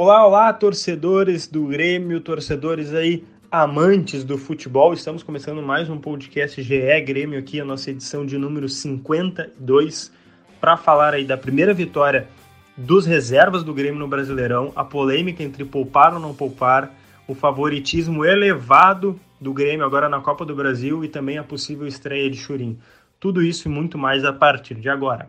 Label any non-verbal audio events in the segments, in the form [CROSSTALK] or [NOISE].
Olá, olá, torcedores do Grêmio, torcedores aí amantes do futebol. Estamos começando mais um podcast GE Grêmio aqui, a nossa edição de número 52, para falar aí da primeira vitória dos reservas do Grêmio no Brasileirão, a polêmica entre poupar ou não poupar, o favoritismo elevado do Grêmio agora na Copa do Brasil e também a possível estreia de Churim. Tudo isso e muito mais a partir de agora.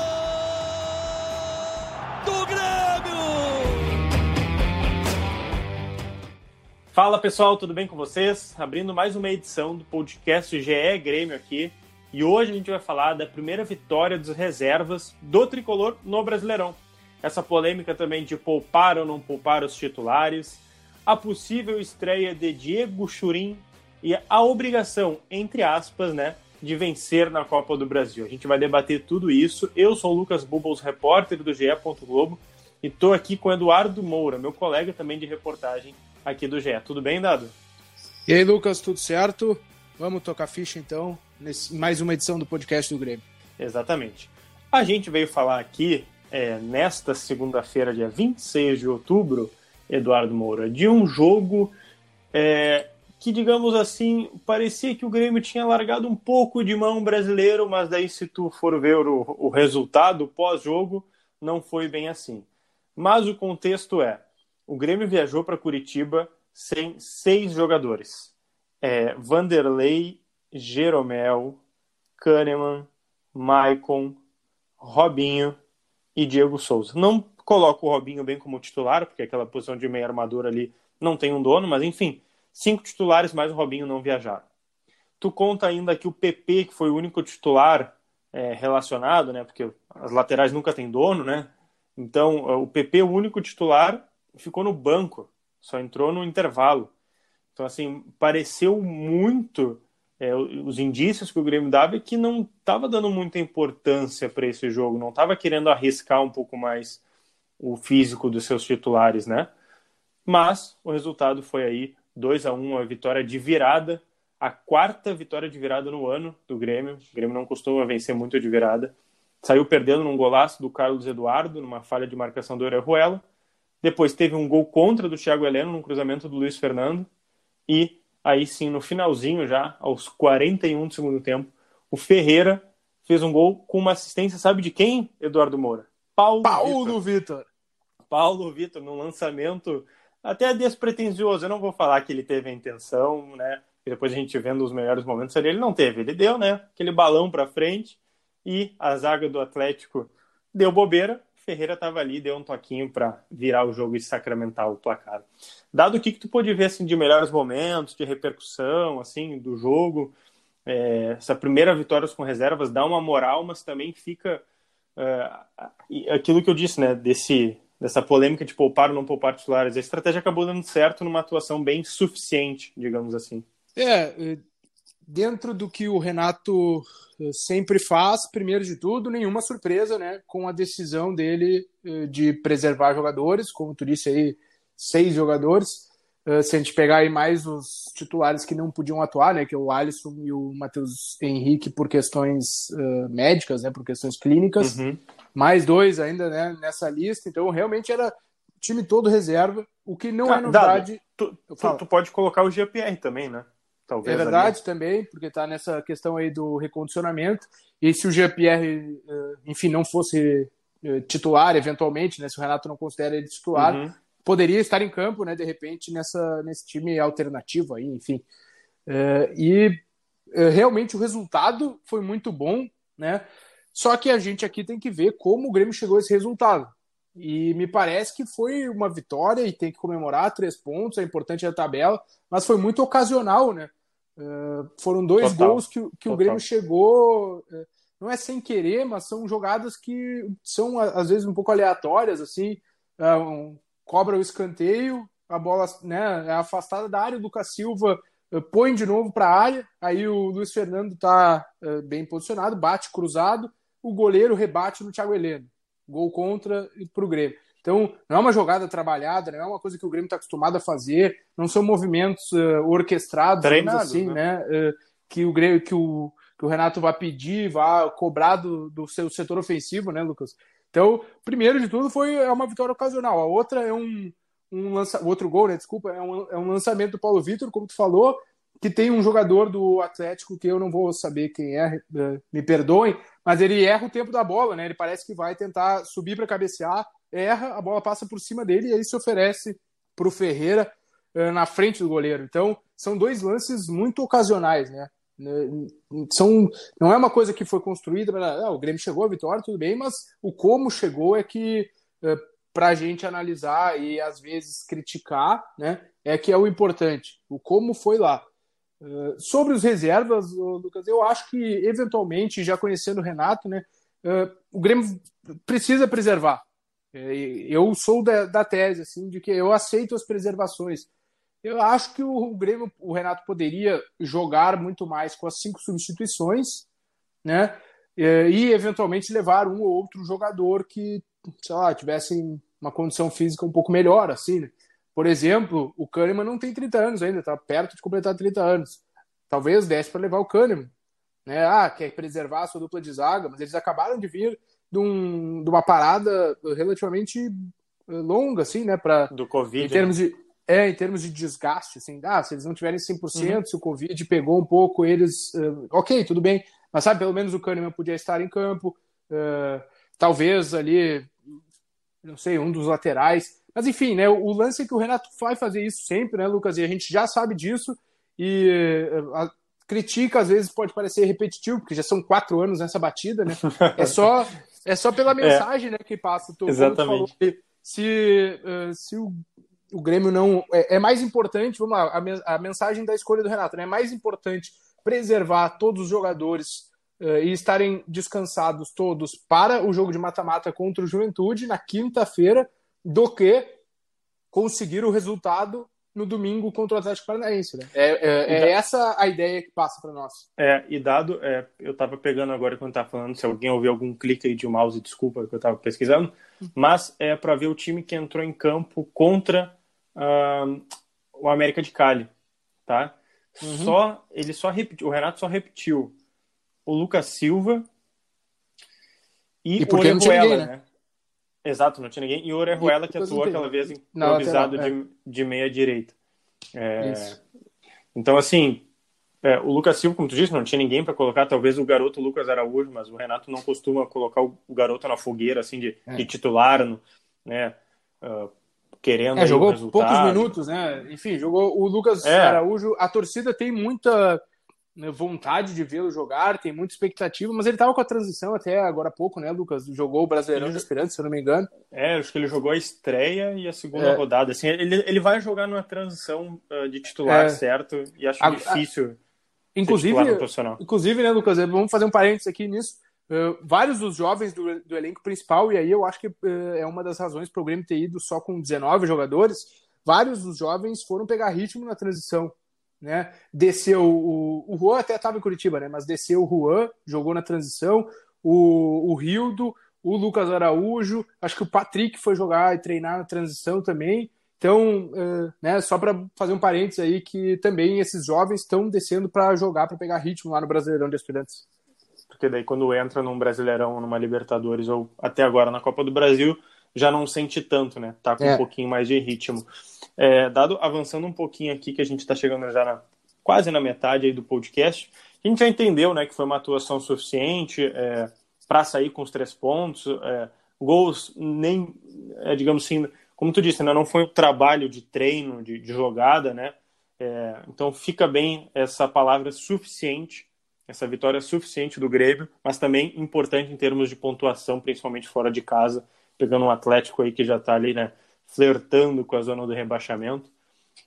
do Grêmio! Fala pessoal, tudo bem com vocês? Abrindo mais uma edição do podcast GE Grêmio aqui. E hoje a gente vai falar da primeira vitória dos reservas do tricolor no Brasileirão. Essa polêmica também de poupar ou não poupar os titulares, a possível estreia de Diego Churin e a obrigação, entre aspas, né, de vencer na Copa do Brasil. A gente vai debater tudo isso. Eu sou o Lucas Bubbles, repórter do GE. Globo, e estou aqui com o Eduardo Moura, meu colega também de reportagem aqui do GE. Tudo bem, Dado? E aí, Lucas, tudo certo? Vamos tocar ficha então, nesse, mais uma edição do podcast do Grêmio. Exatamente. A gente veio falar aqui, é, nesta segunda-feira, dia 26 de outubro, Eduardo Moura, de um jogo é, que, digamos assim, parecia que o Grêmio tinha largado um pouco de mão brasileiro, mas daí, se tu for ver o, o resultado pós-jogo, não foi bem assim. Mas o contexto é: o Grêmio viajou para Curitiba sem seis jogadores: é, Vanderlei, Jeromel, Kahneman, Maicon, Robinho e Diego Souza. Não coloco o Robinho bem como titular, porque aquela posição de meia armadura ali não tem um dono, mas enfim, cinco titulares mais o Robinho não viajaram. Tu conta ainda que o PP, que foi o único titular é, relacionado, né? Porque as laterais nunca têm dono, né? Então, o PP, o único titular, ficou no banco, só entrou no intervalo. Então, assim, pareceu muito é, os indícios que o Grêmio dava é que não estava dando muita importância para esse jogo, não estava querendo arriscar um pouco mais o físico dos seus titulares, né? Mas o resultado foi aí 2 a 1 a vitória de virada, a quarta vitória de virada no ano do Grêmio. O Grêmio não costuma vencer muito de virada. Saiu perdendo num golaço do Carlos Eduardo, numa falha de marcação do Orejuela. Depois teve um gol contra do Thiago Heleno, num cruzamento do Luiz Fernando. E aí sim, no finalzinho já, aos 41 do segundo tempo, o Ferreira fez um gol com uma assistência, sabe de quem, Eduardo Moura? Paulo, Paulo Vitor. Paulo Vitor, num lançamento até despretensioso. Eu não vou falar que ele teve a intenção, né? E depois a gente vendo os melhores momentos ali, ele não teve. Ele deu, né? Aquele balão para frente e a zaga do Atlético deu bobeira. Ferreira estava ali, deu um toquinho para virar o jogo e sacramentar o placar. Dado o que, que tu pôde ver assim, de melhores momentos, de repercussão assim do jogo, é, essa primeira vitória com reservas dá uma moral, mas também fica é, aquilo que eu disse, né, desse, dessa polêmica de poupar ou não poupar titulares. A estratégia acabou dando certo numa atuação bem suficiente, digamos assim. É, dentro do que o Renato eh, sempre faz, primeiro de tudo, nenhuma surpresa, né, com a decisão dele eh, de preservar jogadores, como tu disse aí, seis jogadores. Eh, se a gente pegar aí mais os titulares que não podiam atuar, né, que é o Alisson e o Matheus Henrique por questões uh, médicas, né, por questões clínicas, uhum. mais dois ainda, né, nessa lista. Então realmente era time todo reserva, o que não é novidade. tu, tu, tu, pode colocar o GPR também, né? Talvez é verdade ali. também, porque está nessa questão aí do recondicionamento. E se o eh, enfim, não fosse titular, eventualmente, né, se o Renato não considera ele titular, uhum. Poderia estar em campo, né, de repente, nessa, nesse time alternativo aí, enfim. Eh, e realmente o resultado foi muito bom, né? Só que a gente aqui tem que ver como o Grêmio chegou a esse resultado. E me parece que foi uma vitória e tem que comemorar três pontos, é importante a tabela, mas foi muito ocasional, né? Uh, foram dois Total. gols que, que o Grêmio chegou uh, não é sem querer, mas são jogadas que são às vezes um pouco aleatórias, assim, um, cobra o escanteio, a bola né, é afastada da área, o Lucas Silva uh, põe de novo para a área, aí o Luiz Fernando está uh, bem posicionado, bate cruzado, o goleiro rebate no Thiago Heleno. Gol contra para o Grêmio. Então, não é uma jogada trabalhada, não é uma coisa que o Grêmio está acostumado a fazer, não são movimentos uh, orquestrados, Treinados, assim, né? né? que o Grêmio, que o, que o Renato vai pedir, vai cobrar do, do seu setor ofensivo, né, Lucas? Então, primeiro de tudo, foi é uma vitória ocasional. A outra é um, um lança... outro gol, né? Desculpa, é um, é um lançamento do Paulo Vitor, como tu falou, que tem um jogador do Atlético que eu não vou saber quem é, é me perdoem, mas ele erra o tempo da bola, né? Ele parece que vai tentar subir para cabecear, erra, a bola passa por cima dele e aí se oferece para o Ferreira uh, na frente do goleiro. Então, são dois lances muito ocasionais, né? São, não é uma coisa que foi construída para ah, o Grêmio chegou à vitória, tudo bem, mas o como chegou é que uh, para a gente analisar e às vezes criticar, né? É que é o importante. O como foi lá. Uh, sobre os reservas, Lucas, eu acho que eventualmente, já conhecendo o Renato, né? Uh, o Grêmio precisa preservar. É, eu sou da, da, tese assim de que eu aceito as preservações. Eu acho que o, Grêmio, o Renato poderia jogar muito mais com as cinco substituições, né? E eventualmente levar um ou outro jogador que, sei lá, tivesse uma condição física um pouco melhor, assim, né? Por exemplo, o Kahneman não tem 30 anos ainda, está perto de completar 30 anos. Talvez desse para levar o Kahneman. Né? Ah, quer preservar a sua dupla de zaga, mas eles acabaram de vir de, um, de uma parada relativamente eh, longa, assim, né? Pra, Do Covid. Em termos né? de, é, em termos de desgaste, assim, ah, se eles não tiverem 100%, uhum. se o Covid pegou um pouco, eles. Uh, ok, tudo bem. Mas sabe, pelo menos o Kahneman podia estar em campo. Uh, talvez ali, não sei, um dos laterais. Mas enfim, né, o lance é que o Renato vai fazer isso sempre, né, Lucas? E a gente já sabe disso. E a, critica, às vezes pode parecer repetitivo, porque já são quatro anos nessa batida, né? É só, é só pela [LAUGHS] mensagem é. né, que passa. Tu, Exatamente. Falou, se, uh, se o, o Grêmio não. É, é, mais importante, vamos lá, a, a mensagem da escolha do Renato, né? É mais importante preservar todos os jogadores uh, e estarem descansados todos para o jogo de mata-mata contra o Juventude na quinta-feira do que conseguir o resultado no domingo contra o Atlético Paranaense. Né? É, é, é essa a ideia que passa para nós. É, e dado, é, eu estava pegando agora quando estava falando, se alguém ouvir algum clique aí de mouse, desculpa que eu estava pesquisando, mas é para ver o time que entrou em campo contra uh, o América de Cali, tá? Uhum. Só, ele só repetiu, o Renato só repetiu o Lucas Silva e, e o Orejuela, né? né? Exato, não tinha ninguém. E o Orejuela que atuou aquela vez improvisado é. de, de meia direita. É... Então, assim, é, o Lucas Silva, como tu disse, não tinha ninguém para colocar. Talvez o garoto Lucas Araújo, mas o Renato não costuma colocar o, garoto na fogueira, assim, de, é. de titular, no, né? Uh, querendo. É, jogou poucos minutos, né? Enfim, jogou o Lucas é. Araújo. A torcida tem muita né, vontade de vê-lo jogar, tem muita expectativa, mas ele estava com a transição até agora há pouco, né, Lucas? Jogou o Brasileirão ele... de Esperança, se eu não me engano. É, acho que ele jogou a estreia e a segunda é. rodada. Assim, ele, ele vai jogar numa transição uh, de titular, é. certo? E acho a, difícil. A... Inclusive, inclusive, né, Lucas? Vamos fazer um parênteses aqui nisso. Vários dos jovens do, do, elenco principal, e aí eu acho que uh, é uma das razões para o Grêmio ter ido só com 19 jogadores. Vários dos jovens foram pegar ritmo na transição né? Desceu o, o Juan até estava em Curitiba, né? Mas desceu o Juan, jogou na transição, o, o Rildo, o Lucas Araújo, acho que o Patrick foi jogar e treinar na transição também. Então, uh, né, só para fazer um parênteses aí, que também esses jovens estão descendo para jogar, para pegar ritmo lá no Brasileirão de Estudantes. Porque daí quando entra num Brasileirão, numa Libertadores ou até agora na Copa do Brasil, já não sente tanto, né? Tá com é. um pouquinho mais de ritmo. É, dado avançando um pouquinho aqui, que a gente está chegando já na, quase na metade aí do podcast, a gente já entendeu, né, que foi uma atuação suficiente é, para sair com os três pontos, é, gols nem, é, digamos assim, como tu disse, né, não foi um trabalho de treino, de, de jogada, né? É, então fica bem essa palavra suficiente essa vitória suficiente do Grêmio, mas também importante em termos de pontuação, principalmente fora de casa, pegando um Atlético aí que já está ali, né, flertando com a zona do rebaixamento.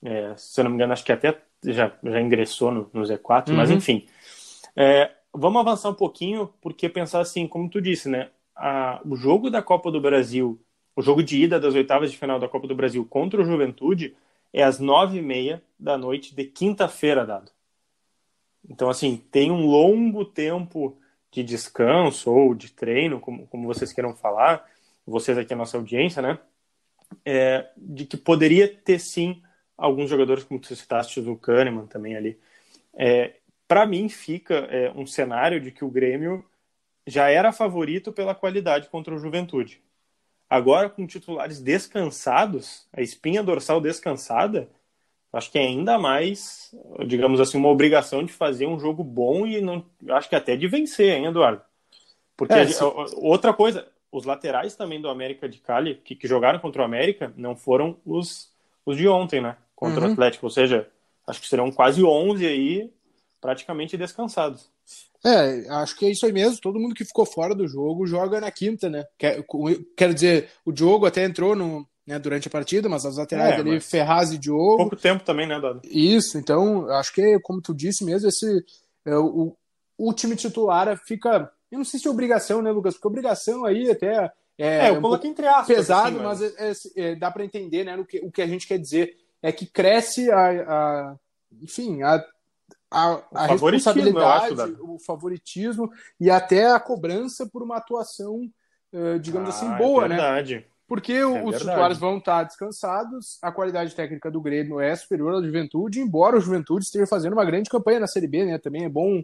É, se eu não me engano, acho que até já, já ingressou no, no Z4, uhum. mas enfim. É, vamos avançar um pouquinho, porque pensar assim, como tu disse, né? A, o jogo da Copa do Brasil, o jogo de ida das oitavas de final da Copa do Brasil contra o Juventude é às nove e meia da noite de quinta-feira, dado. Então, assim, tem um longo tempo de descanso ou de treino, como, como vocês queiram falar, vocês aqui na nossa audiência, né? É, de que poderia ter sim alguns jogadores, como você citaste, o Kahneman também ali. É, Para mim, fica é, um cenário de que o Grêmio já era favorito pela qualidade contra o Juventude. Agora, com titulares descansados, a espinha dorsal descansada, acho que é ainda mais, digamos assim, uma obrigação de fazer um jogo bom e não, acho que até de vencer, hein, Eduardo? Porque é, outra coisa, os laterais também do América de Cali, que, que, jogaram contra o América, não foram os, os de ontem, né? Contra uhum. o Atlético. Ou seja, acho que serão quase 11 aí, praticamente descansados. É, acho que é isso aí mesmo. Todo mundo que ficou fora do jogo joga na quinta, né? Quer, quero dizer, o Diogo até entrou no, né, durante a partida, mas as laterais é, ali, Ferraz e Diogo. Pouco tempo também, né, Dado? Isso, então, acho que, como tu disse mesmo, esse é, o, o time titular fica. Eu não sei se é obrigação, né, Lucas? Porque obrigação aí até. É, é eu um coloquei entre aspas. Pesado, assim, mas, mas é, é, dá para entender né, o, que, o que a gente quer dizer. É que cresce a, a enfim, a a, a responsabilidade, acho, o favoritismo e até a cobrança por uma atuação, uh, digamos assim, ah, assim, boa, é né? Porque é os verdade. titulares vão estar descansados, a qualidade técnica do Grêmio é superior à Juventude, embora o Juventude esteja fazendo uma grande campanha na Série B, né? Também é bom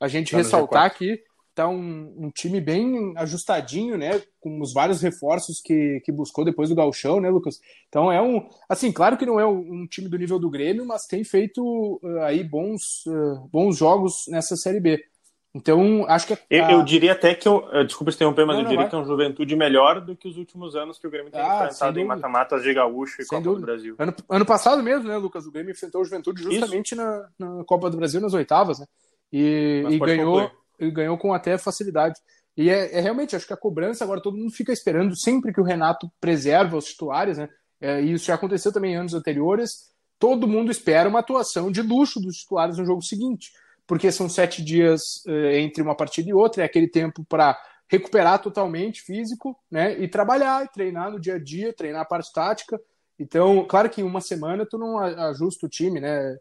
a gente tá ressaltar que tá um, um, time bem ajustadinho, né? Com os vários reforços que, que buscou depois do Galchão, né, Lucas? Então é um. Assim, claro que não é um, time do nível do Grêmio, mas tem feito uh, aí bons, uh, bons jogos nessa Série B. Então, acho que. A... Eu, eu, diria até que. Eu, desculpa se interromper, mas não, eu diria que é um juventude melhor do que os últimos anos que o Grêmio tem ah, enfrentado em mata-matas de Gaúcho e sem Copa dúvida. do Brasil. Ano, ano passado mesmo, né, Lucas? O Grêmio enfrentou o Juventude justamente na, na, Copa do Brasil, nas oitavas, né? E, e ganhou, ele ganhou com até facilidade. E é, é, realmente, acho que a cobrança agora todo mundo fica esperando sempre que o Renato preserva os titulares, né? É, e isso já aconteceu também em anos anteriores. Todo mundo espera uma atuação de luxo dos titulares no jogo seguinte porque são sete dias uh, entre uma partida e outra, é aquele tempo para recuperar totalmente físico, né? E trabalhar, treinar no dia a dia, treinar a parte tática. Então, claro que em uma semana tu não ajusta o time, né?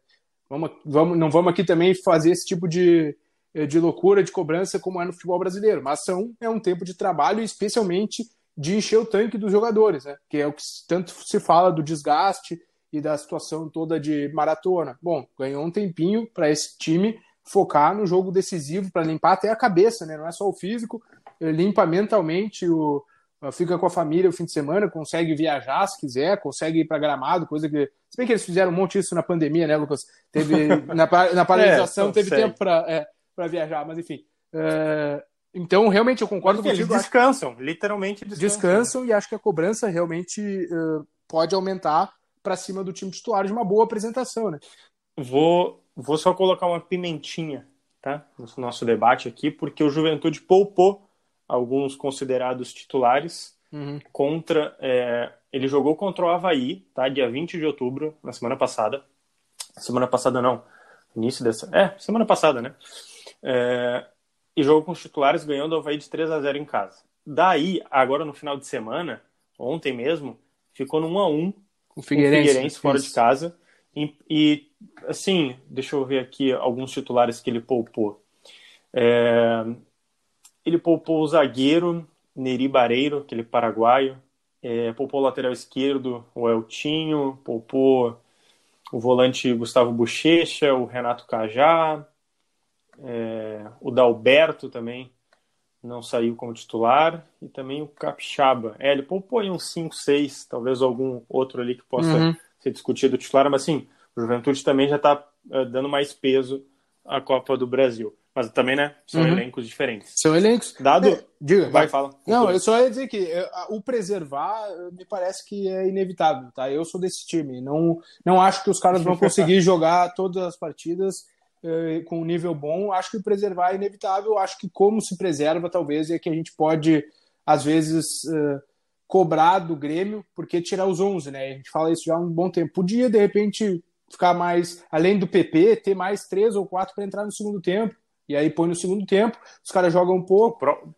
Vamos, vamos, não vamos aqui também fazer esse tipo de, eh, de loucura, de cobrança como é no futebol brasileiro, mas são, é um tempo de trabalho, especialmente de encher o tanque dos jogadores, né? Que é o que tanto se fala do desgaste e da situação toda de maratona. Bom, ganhou um tempinho para esse time focar no jogo decisivo para limpar até a cabeça, né? Não é só o físico, limpa mentalmente, o, fica com a família o fim de semana, consegue viajar se quiser, consegue ir para Gramado, coisa que. Se bem que eles fizeram um monte disso na pandemia, né, Lucas? Teve, [LAUGHS] na, na paralisação é, teve sei. tempo para é, viajar, mas enfim. É, então, realmente, eu concordo Porque contigo. Eles descansam, literalmente descansam. Descansam e acho que a cobrança realmente uh, pode aumentar para cima do time titular de uma boa apresentação, né? Vou Vou só colocar uma pimentinha tá? no nosso debate aqui, porque o Juventude poupou alguns considerados titulares uhum. contra. É, ele jogou contra o Havaí, tá? dia 20 de outubro, na semana passada. Semana passada não, início dessa. É, semana passada, né? É, e jogou com os titulares ganhando o Havaí de 3 a 0 em casa. Daí, agora no final de semana, ontem mesmo, ficou no 1 a 1 com o Figueirense, Figueirense fora de casa. E, e, assim, deixa eu ver aqui alguns titulares que ele poupou. É, ele poupou o zagueiro Neri Bareiro, aquele paraguaio. É, poupou o lateral esquerdo, o Eltinho. Poupou o volante Gustavo Bochecha, o Renato Cajá. É, o Dalberto também não saiu como titular. E também o Capixaba. É, ele poupou aí uns 5, 6, talvez algum outro ali que possa... Uhum ser discutido titular, mas assim, o Juventude também já está uh, eh, dando mais peso à Copa do Brasil. Mas também, né? São uhum. elencos diferentes. São elencos. Dado. É, diga, vai, fala. Não, eu só ia dizer que eh, o preservar me parece que é inevitável, tá? Eu sou desse time. Não, não acho que os caras vão conseguir [LAUGHS] jogar todas as partidas uh, com um nível bom. Acho que preservar é inevitável. Acho que como se preserva, talvez, é que a gente pode, às vezes. Uh, cobrar do Grêmio, porque tirar os 11, né? A gente fala isso já há um bom tempo. Podia, de repente, ficar mais, além do PP, ter mais três ou quatro para entrar no segundo tempo E aí põe no segundo tempo, os caras jogam um pouco. O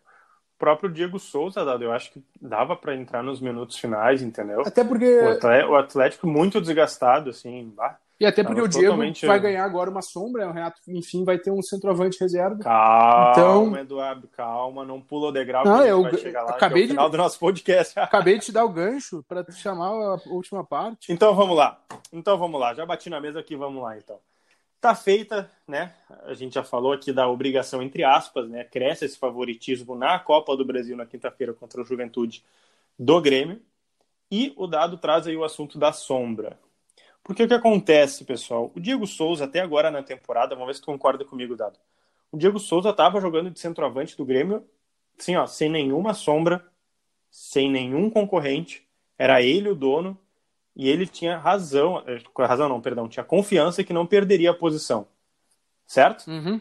próprio Diego Souza, Dado, eu acho que dava para entrar nos minutos finais, entendeu? Até porque. O Atlético muito desgastado, assim. Bah, e até porque o Diego totalmente... vai ganhar agora uma sombra, o Renato, enfim, vai ter um centroavante reserva. Calma, então... Eduardo, calma, não pula o degrau não, eu vai chegar lá, acabei é final de... do nosso podcast. [LAUGHS] Acabei de te dar o gancho para te chamar a última parte. Então vamos lá. Então vamos lá, já bati na mesa aqui, vamos lá então. Tá feita, né? A gente já falou aqui da obrigação entre aspas, né? Cresce esse favoritismo na Copa do Brasil na quinta-feira contra o Juventude do Grêmio. E o dado traz aí o assunto da sombra. Porque o que acontece, pessoal? O Diego Souza, até agora na temporada, vamos ver se tu concorda comigo, Dado. O Diego Souza estava jogando de centroavante do Grêmio, assim, ó, sem nenhuma sombra, sem nenhum concorrente. Era ele o dono e ele tinha razão, eh, razão não, perdão, tinha confiança que não perderia a posição. Certo? Uhum.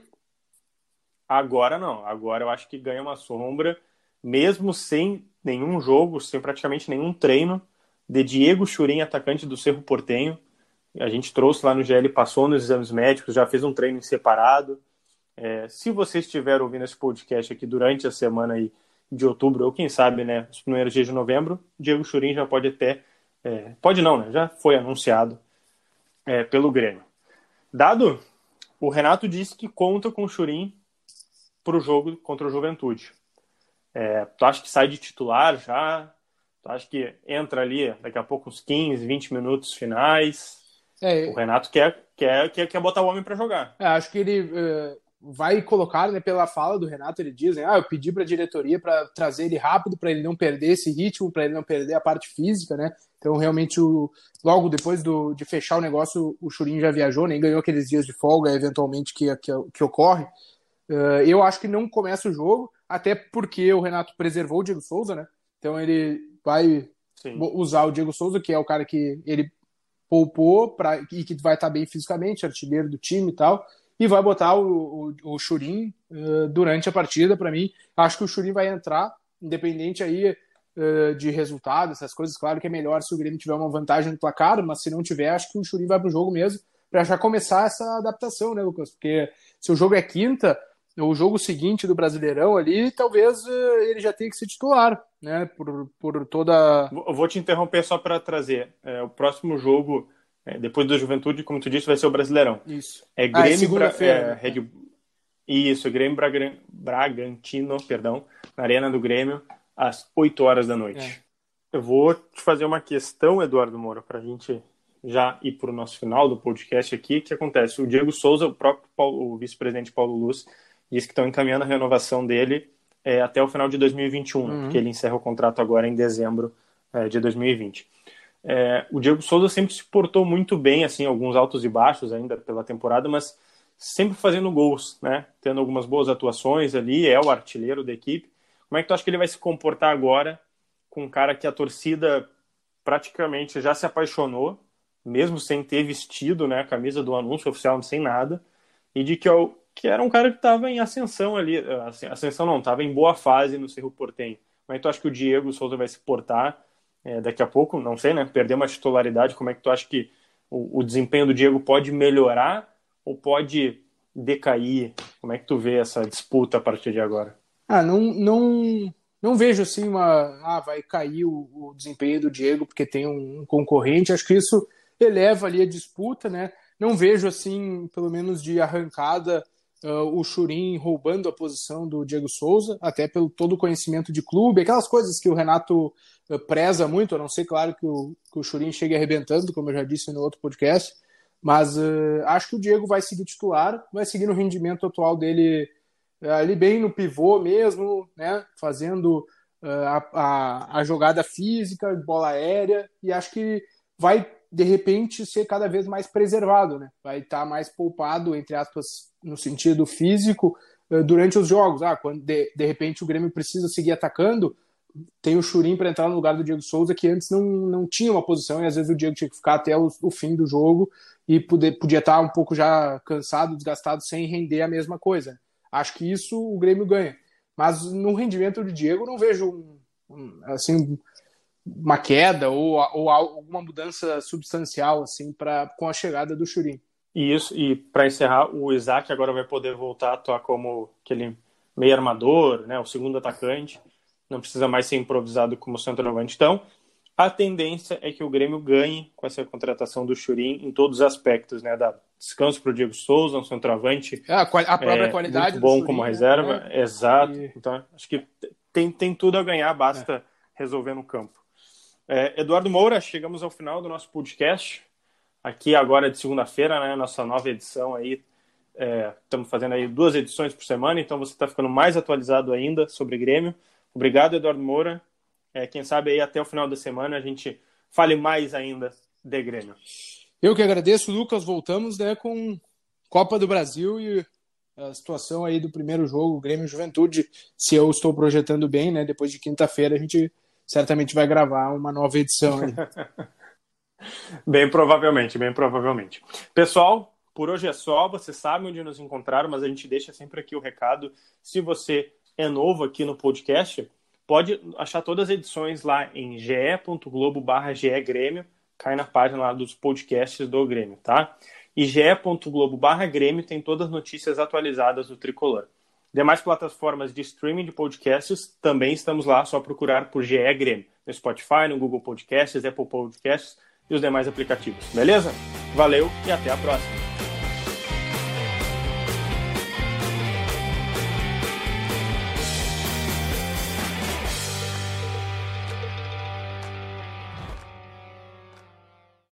Agora não. Agora eu acho que ganha uma sombra, mesmo sem nenhum jogo, sem praticamente nenhum treino, de Diego Churin, atacante do Cerro Portenho a gente trouxe lá no GL, passou nos exames médicos, já fez um treino separado. É, se você estiver ouvindo esse podcast aqui durante a semana aí de outubro, ou quem sabe, né, os primeiros dias de novembro, Diego Churin já pode até. É, pode não, né? Já foi anunciado é, pelo Grêmio. Dado, o Renato disse que conta com o Churin para o jogo contra o Juventude. É, tu acha que sai de titular já? Tu acha que entra ali daqui a pouco uns 15, 20 minutos finais? É, o Renato quer, quer, quer, quer botar o homem para jogar. É, acho que ele uh, vai colocar, né, pela fala do Renato, ele diz, né, ah, eu pedi para a diretoria para trazer ele rápido, para ele não perder esse ritmo, para ele não perder a parte física, né? Então, realmente, o, logo depois do, de fechar o negócio, o Churin já viajou, nem ganhou aqueles dias de folga, eventualmente, que, que, que ocorre. Uh, eu acho que não começa o jogo, até porque o Renato preservou o Diego Souza, né? Então, ele vai Sim. usar o Diego Souza, que é o cara que ele poupou pra, e que vai estar bem fisicamente, artilheiro do time e tal, e vai botar o Churin uh, durante a partida. Para mim, acho que o Churin vai entrar, independente aí uh, de resultado, essas coisas. Claro que é melhor se o Grêmio tiver uma vantagem no placar, mas se não tiver, acho que o Churin vai para o jogo mesmo, para já começar essa adaptação, né, Lucas? Porque se o jogo é quinta, o jogo seguinte do Brasileirão ali, talvez uh, ele já tenha que ser titular né? Por, por toda. Eu vou te interromper só para trazer. É, o próximo jogo, é, depois do Juventude, como tu disse, vai ser o Brasileirão. Isso. É Grêmio. Ah, é segunda-feira. É, Red... Isso, Grêmio Braga... Bragantino, perdão, na Arena do Grêmio, às 8 horas da noite. É. Eu vou te fazer uma questão, Eduardo Moura, para a gente já ir para o nosso final do podcast aqui. O que acontece? O Diego Souza, o próprio Paulo, o vice-presidente Paulo Luz, disse que estão encaminhando a renovação dele é, até o final de 2021, uhum. porque ele encerra o contrato agora em dezembro é, de 2020. É, o Diego Souza sempre se portou muito bem, assim, alguns altos e baixos ainda pela temporada, mas sempre fazendo gols, né? Tendo algumas boas atuações ali, é o artilheiro da equipe. Como é que tu acha que ele vai se comportar agora com um cara que a torcida praticamente já se apaixonou, mesmo sem ter vestido né, a camisa do anúncio oficial, sem nada, e de que é o, que era um cara que estava em ascensão ali, assim, ascensão não, estava em boa fase no Cerro Portenho. Mas tu acha que o Diego Souza vai se portar é, daqui a pouco? Não sei, né? Perder uma titularidade, como é que tu acha que o, o, desempenho do Diego pode melhorar ou pode decair? Como é que tu vê essa disputa a partir de agora? Ah, não, não, não vejo assim uma. Ah, vai cair o, o desempenho do Diego porque tem um, um concorrente. Acho que isso eleva ali a disputa, né? Não vejo assim, pelo menos de arrancada, uh, o Churin roubando a posição do Diego Souza, até pelo todo o conhecimento de clube, aquelas coisas que o Renato uh, preza muito, a não ser, claro, que o, que o Churin chegue arrebentando, como eu já disse no outro podcast, mas uh, acho que o Diego vai seguir titular, vai seguir no rendimento atual dele ali bem no pivô mesmo, né, fazendo a, a, a jogada física, bola aérea, e acho que vai de repente ser cada vez mais preservado, né? Vai estar tá mais poupado, entre aspas, no sentido físico, eh, durante os jogos. Ah, quando de, de repente o Grêmio precisa seguir atacando, tem o Churim para entrar no lugar do Diego Souza, que antes não, não tinha uma posição, e às vezes o Diego tinha que ficar até o, o fim do jogo e poder, podia estar tá um pouco já cansado, desgastado, sem render a mesma coisa. Acho que isso o Grêmio ganha. Mas no rendimento do Diego não vejo um, um, assim uma queda ou, ou alguma mudança substancial assim para com a chegada do Churim. Isso, e para encerrar, o Isaac agora vai poder voltar a atuar como aquele meio armador, né, o segundo atacante, não precisa mais ser improvisado como centroavante. Então, a tendência é que o Grêmio ganhe com essa contratação do Churin em todos os aspectos, né? Da descanso para o Diego Souza, um centroavante. É, a, própria é, qualidade muito bom Churin, como né? reserva, né? exato. E... Então, acho que tem, tem tudo a ganhar, basta é. resolver no campo. É, Eduardo Moura, chegamos ao final do nosso podcast. Aqui agora de segunda-feira, né? Nossa nova edição aí. É, estamos fazendo aí duas edições por semana, então você está ficando mais atualizado ainda sobre Grêmio. Obrigado, Eduardo Moura. É, quem sabe aí até o final da semana a gente fale mais ainda de Grêmio. Eu que agradeço, Lucas. Voltamos né, com Copa do Brasil e a situação aí do primeiro jogo, Grêmio Juventude. Se eu estou projetando bem, né? Depois de quinta-feira a gente certamente vai gravar uma nova edição. [LAUGHS] bem provavelmente, bem provavelmente. Pessoal, por hoje é só. Você sabe onde nos encontrar, mas a gente deixa sempre aqui o recado. Se você é novo aqui no podcast, pode achar todas as edições lá em ge.globo barra Grêmio, cai na página lá dos podcasts do Grêmio, tá? E ge.globo barra Grêmio tem todas as notícias atualizadas do Tricolor. Demais plataformas de streaming de podcasts também estamos lá, só procurar por GE Grêmio, no Spotify, no Google Podcasts, Apple Podcasts e os demais aplicativos, beleza? Valeu e até a próxima!